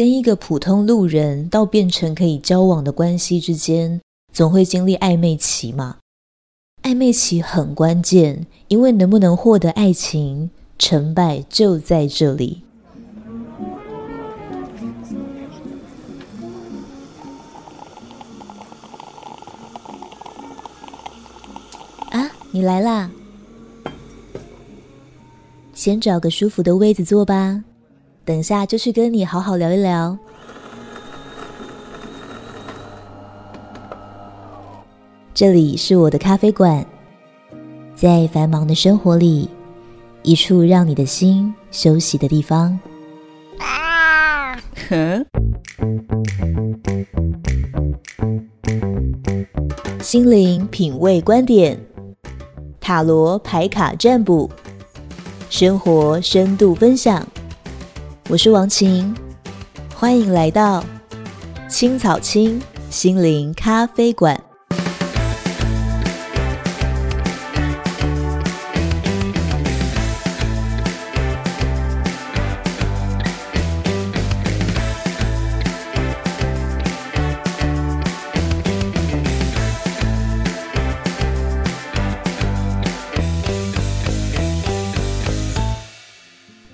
跟一个普通路人到变成可以交往的关系之间，总会经历暧昧期嘛。暧昧期很关键，因为能不能获得爱情，成败就在这里。啊，你来啦！先找个舒服的位子坐吧，等下就去跟你好好聊一聊。这里是我的咖啡馆，在繁忙的生活里，一处让你的心休息的地方。啊！哼。心灵品味观点，塔罗牌卡占卜，生活深度分享。我是王晴，欢迎来到青草青心灵咖啡馆。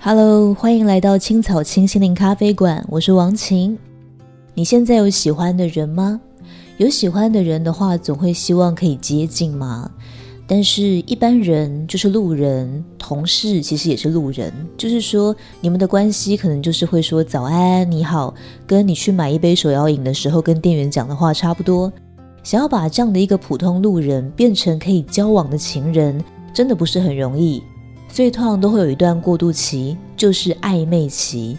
Hello，欢迎来到青草青心灵咖啡馆，我是王晴。你现在有喜欢的人吗？有喜欢的人的话，总会希望可以接近嘛。但是，一般人就是路人，同事其实也是路人。就是说，你们的关系可能就是会说早安、你好，跟你去买一杯手摇饮的时候跟店员讲的话差不多。想要把这样的一个普通路人变成可以交往的情人，真的不是很容易。所以通常都会有一段过渡期，就是暧昧期，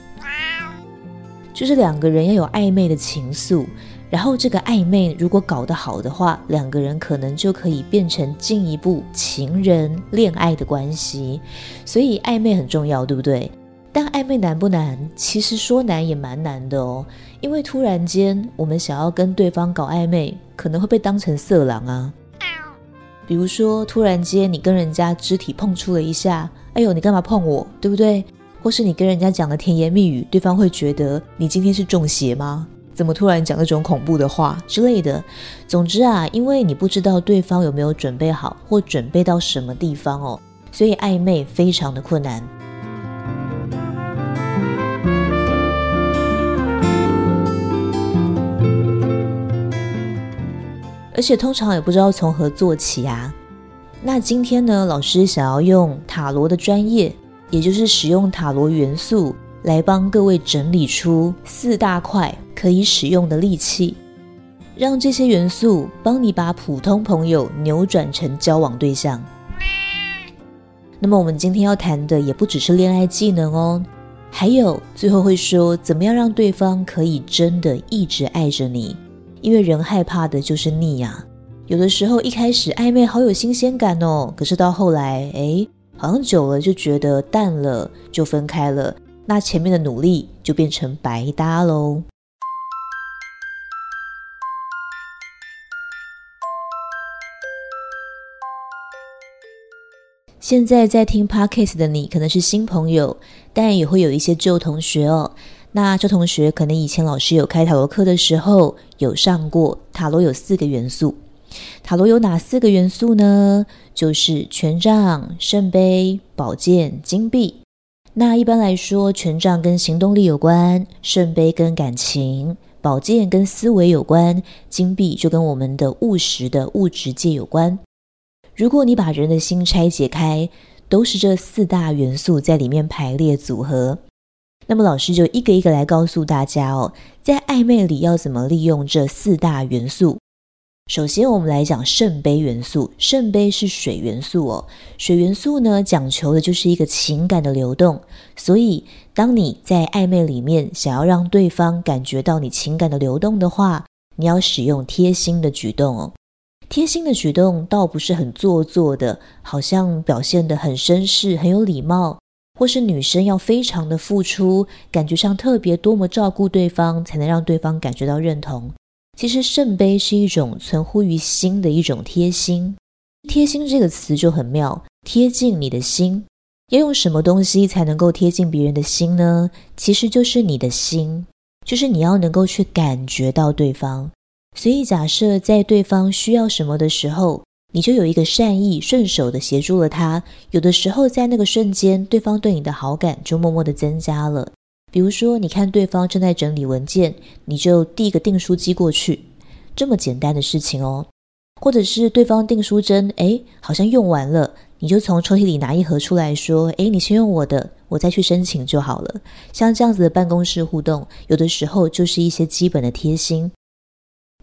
就是两个人要有暧昧的情愫，然后这个暧昧如果搞得好的话，两个人可能就可以变成进一步情人恋爱的关系。所以暧昧很重要，对不对？但暧昧难不难？其实说难也蛮难的哦，因为突然间我们想要跟对方搞暧昧，可能会被当成色狼啊。比如说，突然间你跟人家肢体碰触了一下，哎呦，你干嘛碰我，对不对？或是你跟人家讲了甜言蜜语，对方会觉得你今天是中邪吗？怎么突然讲那种恐怖的话之类的？总之啊，因为你不知道对方有没有准备好，或准备到什么地方哦，所以暧昧非常的困难。而且通常也不知道从何做起啊。那今天呢，老师想要用塔罗的专业，也就是使用塔罗元素来帮各位整理出四大块可以使用的利器，让这些元素帮你把普通朋友扭转成交往对象。那么我们今天要谈的也不只是恋爱技能哦，还有最后会说怎么样让对方可以真的一直爱着你。因为人害怕的就是腻呀，有的时候一开始暧昧好有新鲜感哦，可是到后来，哎，好像久了就觉得淡了，就分开了，那前面的努力就变成白搭喽。现在在听 Podcast 的你可能是新朋友，但也会有一些旧同学哦。那这同学可能以前老师有开塔罗课的时候有上过，塔罗有四个元素。塔罗有哪四个元素呢？就是权杖、圣杯、宝剑、金币。那一般来说，权杖跟行动力有关，圣杯跟感情，宝剑跟思维有关，金币就跟我们的务实的物质界有关。如果你把人的心拆解开，都是这四大元素在里面排列组合。那么老师就一个一个来告诉大家哦，在暧昧里要怎么利用这四大元素。首先，我们来讲圣杯元素。圣杯是水元素哦，水元素呢，讲求的就是一个情感的流动。所以，当你在暧昧里面想要让对方感觉到你情感的流动的话，你要使用贴心的举动哦。贴心的举动倒不是很做作的，好像表现得很绅士、很有礼貌。或是女生要非常的付出，感觉上特别多么照顾对方，才能让对方感觉到认同。其实圣杯是一种存乎于心的一种贴心。贴心这个词就很妙，贴近你的心。要用什么东西才能够贴近别人的心呢？其实就是你的心。就是你要能够去感觉到对方。所以，假设在对方需要什么的时候，你就有一个善意、顺手的协助了他。有的时候，在那个瞬间，对方对你的好感就默默的增加了。比如说，你看对方正在整理文件，你就递一个订书机过去，这么简单的事情哦。或者是对方订书针，哎，好像用完了，你就从抽屉里拿一盒出来说，哎，你先用我的，我再去申请就好了。像这样子的办公室互动，有的时候就是一些基本的贴心。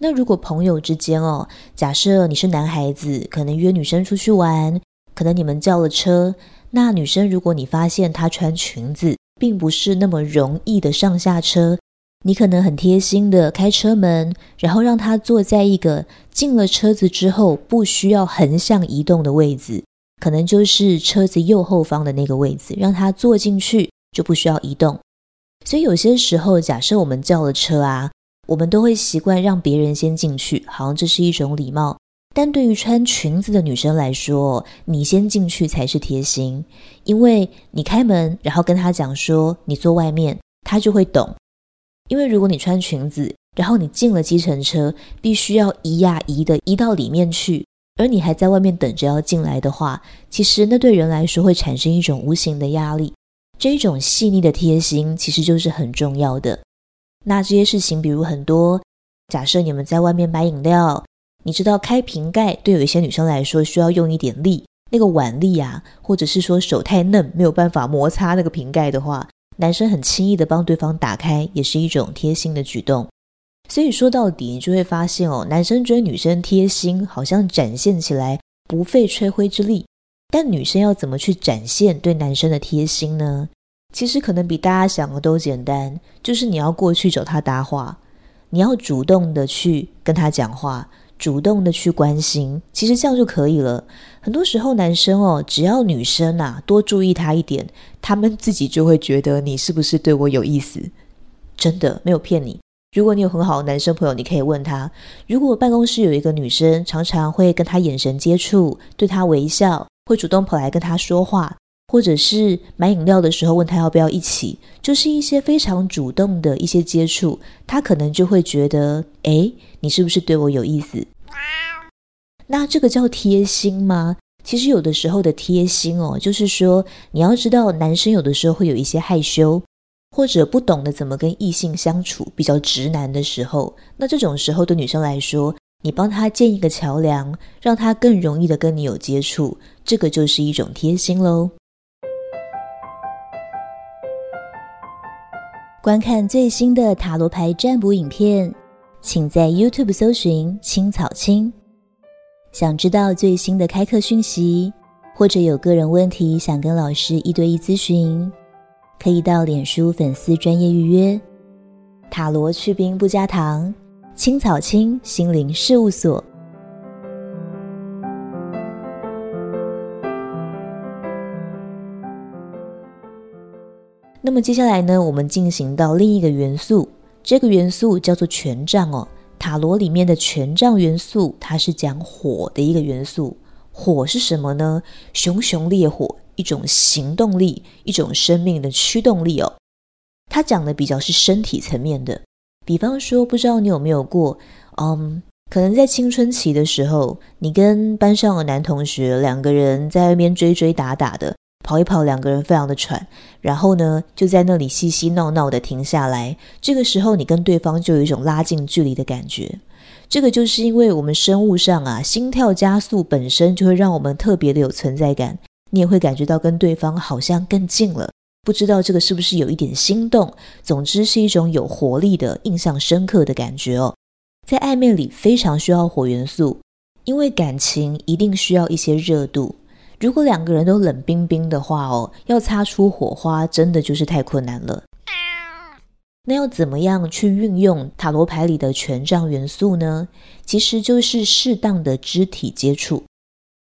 那如果朋友之间哦，假设你是男孩子，可能约女生出去玩，可能你们叫了车，那女生如果你发现她穿裙子，并不是那么容易的上下车，你可能很贴心的开车门，然后让她坐在一个进了车子之后不需要横向移动的位置，可能就是车子右后方的那个位置，让她坐进去就不需要移动。所以有些时候，假设我们叫了车啊。我们都会习惯让别人先进去，好像这是一种礼貌。但对于穿裙子的女生来说，你先进去才是贴心，因为你开门，然后跟她讲说你坐外面，她就会懂。因为如果你穿裙子，然后你进了计程车，必须要移呀移的移到里面去，而你还在外面等着要进来的话，其实那对人来说会产生一种无形的压力。这一种细腻的贴心，其实就是很重要的。那这些事情，比如很多，假设你们在外面买饮料，你知道开瓶盖对有一些女生来说需要用一点力，那个腕力啊，或者是说手太嫩没有办法摩擦那个瓶盖的话，男生很轻易的帮对方打开，也是一种贴心的举动。所以说到底，你就会发现哦，男生追女生贴心，好像展现起来不费吹灰之力，但女生要怎么去展现对男生的贴心呢？其实可能比大家想的都简单，就是你要过去找他搭话，你要主动的去跟他讲话，主动的去关心，其实这样就可以了。很多时候男生哦，只要女生啊多注意他一点，他们自己就会觉得你是不是对我有意思。真的没有骗你。如果你有很好的男生朋友，你可以问他，如果办公室有一个女生常常会跟他眼神接触，对他微笑，会主动跑来跟他说话。或者是买饮料的时候问他要不要一起，就是一些非常主动的一些接触，他可能就会觉得，诶，你是不是对我有意思？那这个叫贴心吗？其实有的时候的贴心哦，就是说你要知道，男生有的时候会有一些害羞，或者不懂得怎么跟异性相处，比较直男的时候，那这种时候对女生来说，你帮他建一个桥梁，让他更容易的跟你有接触，这个就是一种贴心喽。观看最新的塔罗牌占卜影片，请在 YouTube 搜寻“青草青”。想知道最新的开课讯息，或者有个人问题想跟老师一对一咨询，可以到脸书粉丝专业预约。塔罗去冰不加糖，青草青心灵事务所。那么接下来呢，我们进行到另一个元素，这个元素叫做权杖哦。塔罗里面的权杖元素，它是讲火的一个元素。火是什么呢？熊熊烈火，一种行动力，一种生命的驱动力哦。它讲的比较是身体层面的，比方说，不知道你有没有过，嗯，可能在青春期的时候，你跟班上的男同学两个人在外面追追打打的。跑一跑，两个人非常的喘，然后呢，就在那里嬉嬉闹闹的停下来。这个时候，你跟对方就有一种拉近距离的感觉。这个就是因为我们生物上啊，心跳加速本身就会让我们特别的有存在感，你也会感觉到跟对方好像更近了。不知道这个是不是有一点心动？总之是一种有活力的、印象深刻的感觉哦。在暧昧里非常需要火元素，因为感情一定需要一些热度。如果两个人都冷冰冰的话哦，要擦出火花，真的就是太困难了。那要怎么样去运用塔罗牌里的权杖元素呢？其实就是适当的肢体接触，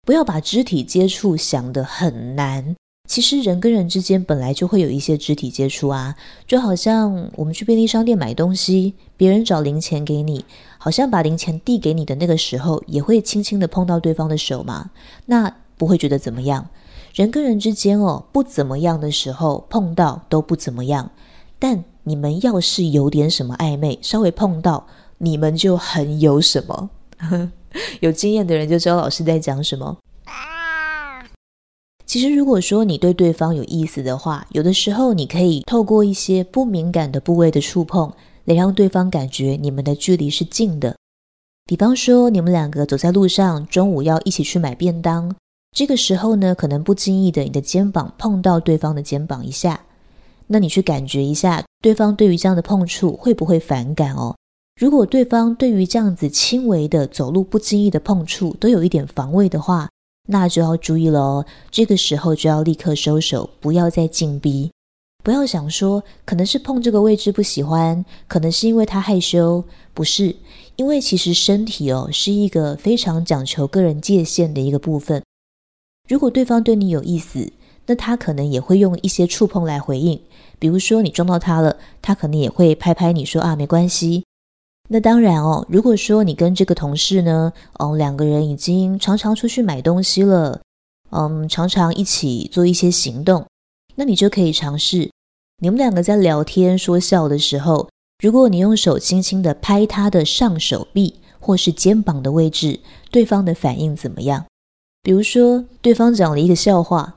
不要把肢体接触想得很难。其实人跟人之间本来就会有一些肢体接触啊，就好像我们去便利商店买东西，别人找零钱给你，好像把零钱递给你的那个时候，也会轻轻的碰到对方的手嘛。那不会觉得怎么样，人跟人之间哦，不怎么样的时候碰到都不怎么样，但你们要是有点什么暧昧，稍微碰到，你们就很有什么。有经验的人就知道老师在讲什么。其实，如果说你对对方有意思的话，有的时候你可以透过一些不敏感的部位的触碰，来让对方感觉你们的距离是近的。比方说，你们两个走在路上，中午要一起去买便当，这个时候呢，可能不经意的，你的肩膀碰到对方的肩膀一下，那你去感觉一下，对方对于这样的碰触会不会反感哦？如果对方对于这样子轻微的走路不经意的碰触都有一点防卫的话，那就要注意了哦，这个时候就要立刻收手，不要再进逼。不要想说可能是碰这个位置不喜欢，可能是因为他害羞，不是，因为其实身体哦是一个非常讲求个人界限的一个部分。如果对方对你有意思，那他可能也会用一些触碰来回应，比如说你撞到他了，他可能也会拍拍你说啊，没关系。那当然哦，如果说你跟这个同事呢，嗯，两个人已经常常出去买东西了，嗯，常常一起做一些行动，那你就可以尝试，你们两个在聊天说笑的时候，如果你用手轻轻的拍他的上手臂或是肩膀的位置，对方的反应怎么样？比如说对方讲了一个笑话，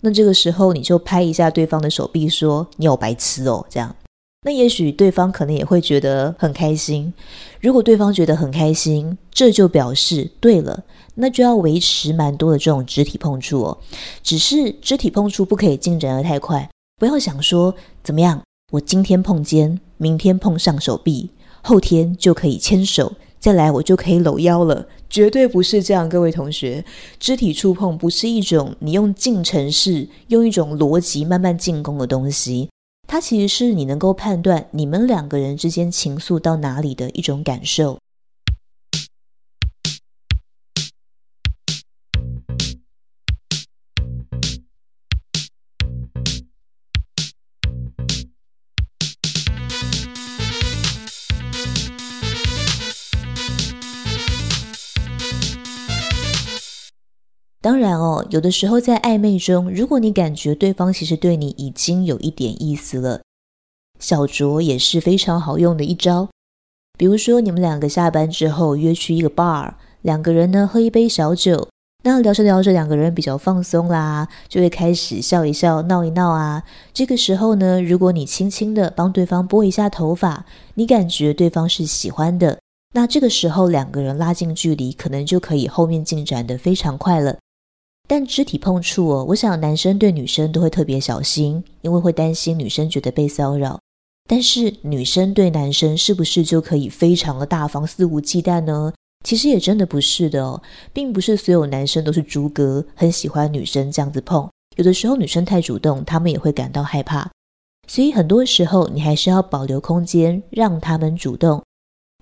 那这个时候你就拍一下对方的手臂，说你有白痴哦，这样。那也许对方可能也会觉得很开心。如果对方觉得很开心，这就表示对了，那就要维持蛮多的这种肢体碰触哦。只是肢体碰触不可以进展得太快，不要想说怎么样，我今天碰肩，明天碰上手臂，后天就可以牵手，再来我就可以搂腰了。绝对不是这样，各位同学，肢体触碰不是一种你用进程式、用一种逻辑慢慢进攻的东西。它其实是你能够判断你们两个人之间情愫到哪里的一种感受。当然哦，有的时候在暧昧中，如果你感觉对方其实对你已经有一点意思了，小酌也是非常好用的一招。比如说，你们两个下班之后约去一个 bar，两个人呢喝一杯小酒，那聊着聊着，两个人比较放松啦，就会开始笑一笑、闹一闹啊。这个时候呢，如果你轻轻的帮对方拨一下头发，你感觉对方是喜欢的，那这个时候两个人拉近距离，可能就可以后面进展的非常快了。但肢体碰触哦，我想男生对女生都会特别小心，因为会担心女生觉得被骚扰。但是女生对男生是不是就可以非常的大方、肆无忌惮呢？其实也真的不是的哦，并不是所有男生都是猪哥，很喜欢女生这样子碰。有的时候女生太主动，他们也会感到害怕。所以很多时候你还是要保留空间，让他们主动。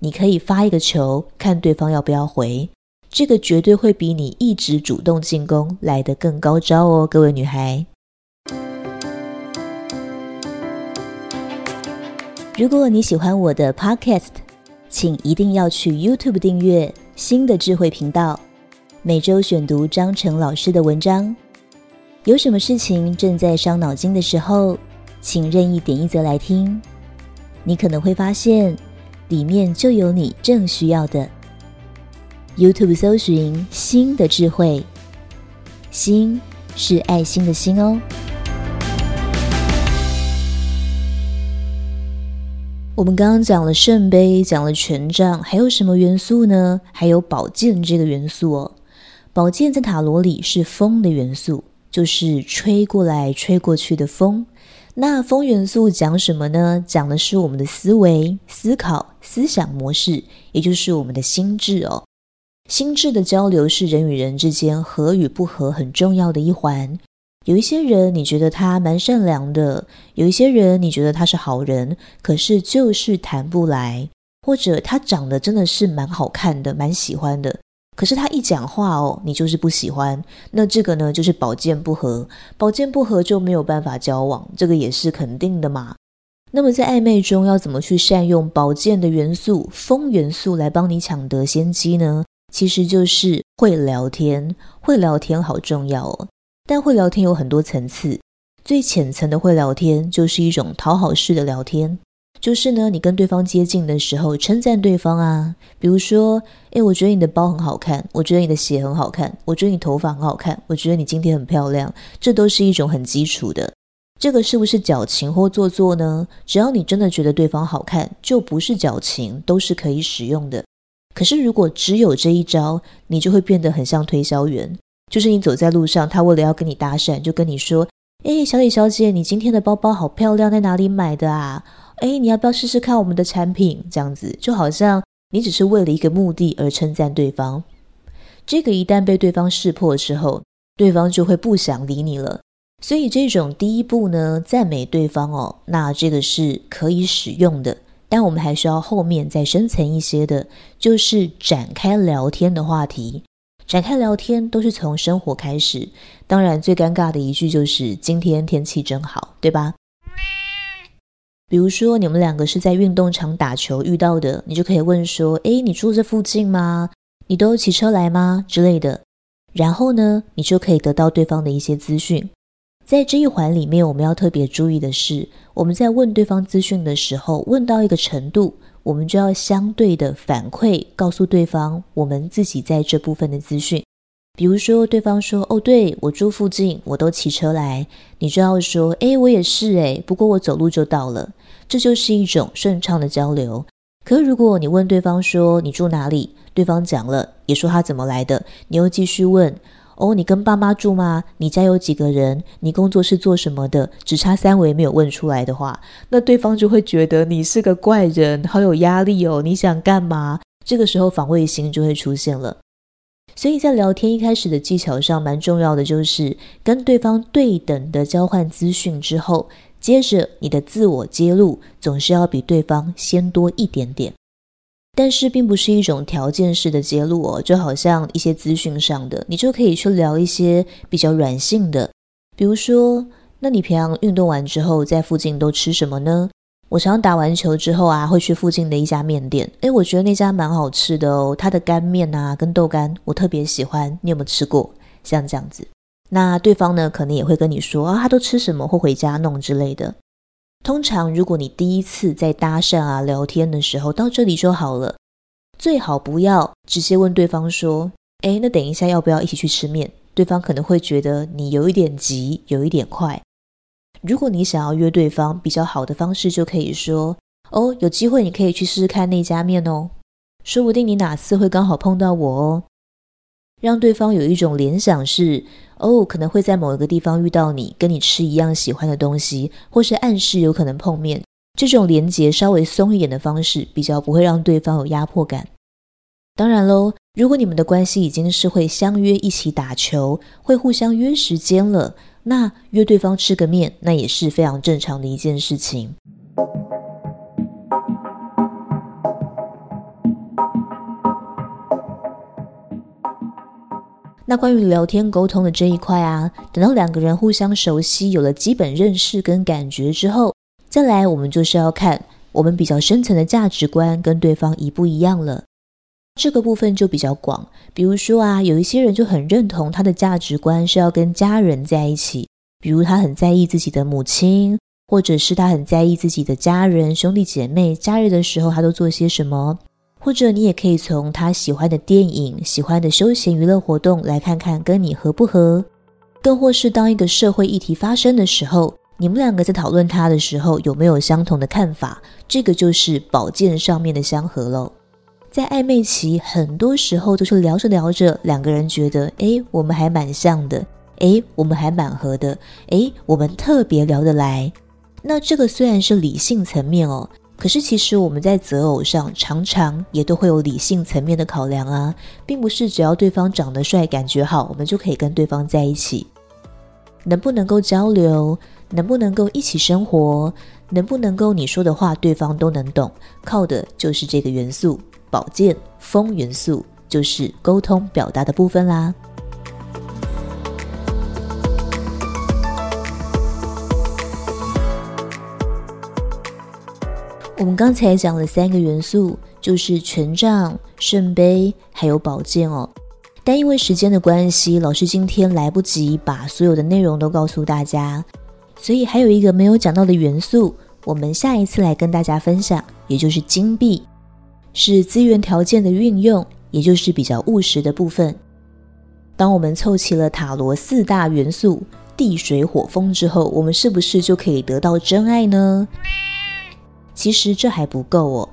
你可以发一个球，看对方要不要回。这个绝对会比你一直主动进攻来得更高招哦，各位女孩。如果你喜欢我的 Podcast，请一定要去 YouTube 订阅新的智慧频道，每周选读张成老师的文章。有什么事情正在伤脑筋的时候，请任意点一则来听，你可能会发现里面就有你正需要的。YouTube 搜寻“心的智慧”，心是爱心的心哦。我们刚刚讲了圣杯，讲了权杖，还有什么元素呢？还有宝剑这个元素哦。宝剑在塔罗里是风的元素，就是吹过来、吹过去的风。那风元素讲什么呢？讲的是我们的思维、思考、思想模式，也就是我们的心智哦。心智的交流是人与人之间合与不合很重要的一环。有一些人你觉得他蛮善良的，有一些人你觉得他是好人，可是就是谈不来，或者他长得真的是蛮好看的，蛮喜欢的，可是他一讲话哦，你就是不喜欢。那这个呢，就是宝剑不合，宝剑不合就没有办法交往，这个也是肯定的嘛。那么在暧昧中要怎么去善用宝剑的元素，风元素来帮你抢得先机呢？其实就是会聊天，会聊天好重要哦。但会聊天有很多层次，最浅层的会聊天，就是一种讨好式的聊天。就是呢，你跟对方接近的时候，称赞对方啊，比如说，诶，我觉得你的包很好看，我觉得你的鞋很好看，我觉得你头发很好看，我觉得你今天很漂亮，这都是一种很基础的。这个是不是矫情或做作呢？只要你真的觉得对方好看，就不是矫情，都是可以使用的。可是如果只有这一招，你就会变得很像推销员，就是你走在路上，他为了要跟你搭讪，就跟你说，诶，小李小姐，你今天的包包好漂亮，在哪里买的啊？哎，你要不要试试看我们的产品？这样子就好像你只是为了一个目的而称赞对方。这个一旦被对方识破之后，对方就会不想理你了。所以这种第一步呢，赞美对方哦，那这个是可以使用的。但我们还需要后面再深层一些的，就是展开聊天的话题。展开聊天都是从生活开始。当然，最尴尬的一句就是“今天天气真好”，对吧？比如说，你们两个是在运动场打球遇到的，你就可以问说：“诶，你住这附近吗？你都骑车来吗？”之类的。然后呢，你就可以得到对方的一些资讯。在这一环里面，我们要特别注意的是，我们在问对方资讯的时候，问到一个程度，我们就要相对的反馈，告诉对方我们自己在这部分的资讯。比如说，对方说：“哦，对，我住附近，我都骑车来。”你就要说：“诶，我也是诶，不过我走路就到了。”这就是一种顺畅的交流。可如果你问对方说：“你住哪里？”对方讲了，也说他怎么来的，你又继续问：“哦，你跟爸妈住吗？你家有几个人？你工作是做什么的？”只差三围没有问出来的话，那对方就会觉得你是个怪人，好有压力哦。你想干嘛？这个时候防卫心就会出现了。所以在聊天一开始的技巧上，蛮重要的就是跟对方对等的交换资讯之后，接着你的自我揭露总是要比对方先多一点点，但是并不是一种条件式的揭露哦，就好像一些资讯上的，你就可以去聊一些比较软性的，比如说，那你平常运动完之后在附近都吃什么呢？我常常打完球之后啊，会去附近的一家面店。诶，我觉得那家蛮好吃的哦，它的干面啊跟豆干我特别喜欢。你有没有吃过？像这样子，那对方呢可能也会跟你说啊，他都吃什么或回家弄之类的。通常如果你第一次在搭讪啊聊天的时候到这里就好了，最好不要直接问对方说，诶，那等一下要不要一起去吃面？对方可能会觉得你有一点急，有一点快。如果你想要约对方，比较好的方式就可以说：“哦，有机会你可以去试试看那家面哦，说不定你哪次会刚好碰到我哦。”让对方有一种联想是：“哦，可能会在某一个地方遇到你，跟你吃一样喜欢的东西，或是暗示有可能碰面。”这种连结稍微松一点的方式，比较不会让对方有压迫感。当然喽，如果你们的关系已经是会相约一起打球，会互相约时间了。那约对方吃个面，那也是非常正常的一件事情。那关于聊天沟通的这一块啊，等到两个人互相熟悉，有了基本认识跟感觉之后，再来我们就是要看我们比较深层的价值观跟对方一不一样了。这个部分就比较广，比如说啊，有一些人就很认同他的价值观是要跟家人在一起，比如他很在意自己的母亲，或者是他很在意自己的家人、兄弟姐妹，假日的时候他都做些什么，或者你也可以从他喜欢的电影、喜欢的休闲娱乐活动来看看跟你合不合，更或是当一个社会议题发生的时候，你们两个在讨论他的时候有没有相同的看法，这个就是宝剑上面的相合喽。在暧昧期，很多时候都是聊着聊着，两个人觉得，诶，我们还蛮像的，诶，我们还蛮合的，诶，我们特别聊得来。那这个虽然是理性层面哦，可是其实我们在择偶上常常也都会有理性层面的考量啊，并不是只要对方长得帅、感觉好，我们就可以跟对方在一起。能不能够交流，能不能够一起生活，能不能够你说的话对方都能懂，靠的就是这个元素。宝剑风元素就是沟通表达的部分啦。我们刚才讲了三个元素，就是权杖、圣杯还有宝剑哦。但因为时间的关系，老师今天来不及把所有的内容都告诉大家。所以还有一个没有讲到的元素，我们下一次来跟大家分享，也就是金币，是资源条件的运用，也就是比较务实的部分。当我们凑齐了塔罗四大元素地水火风之后，我们是不是就可以得到真爱呢？其实这还不够哦，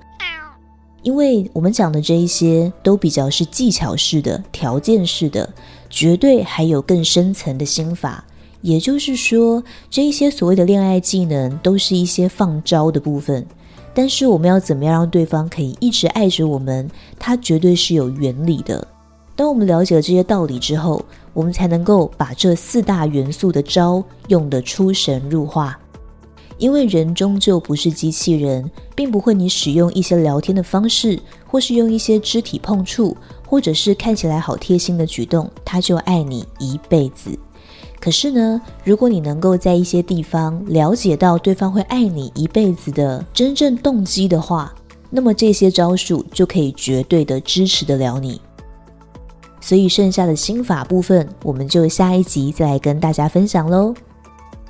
因为我们讲的这一些都比较是技巧式的、条件式的，绝对还有更深层的心法。也就是说，这一些所谓的恋爱技能都是一些放招的部分，但是我们要怎么样让对方可以一直爱着我们？它绝对是有原理的。当我们了解了这些道理之后，我们才能够把这四大元素的招用得出神入化。因为人终究不是机器人，并不会你使用一些聊天的方式，或是用一些肢体碰触，或者是看起来好贴心的举动，他就爱你一辈子。可是呢，如果你能够在一些地方了解到对方会爱你一辈子的真正动机的话，那么这些招数就可以绝对的支持得了你。所以剩下的心法部分，我们就下一集再来跟大家分享喽。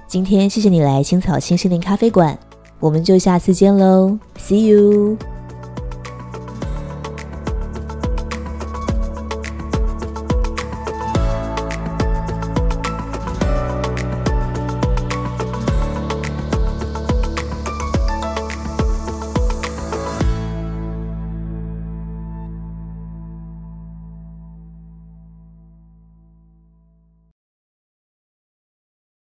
今天谢谢你来青草清心灵咖啡馆，我们就下次见喽，See you。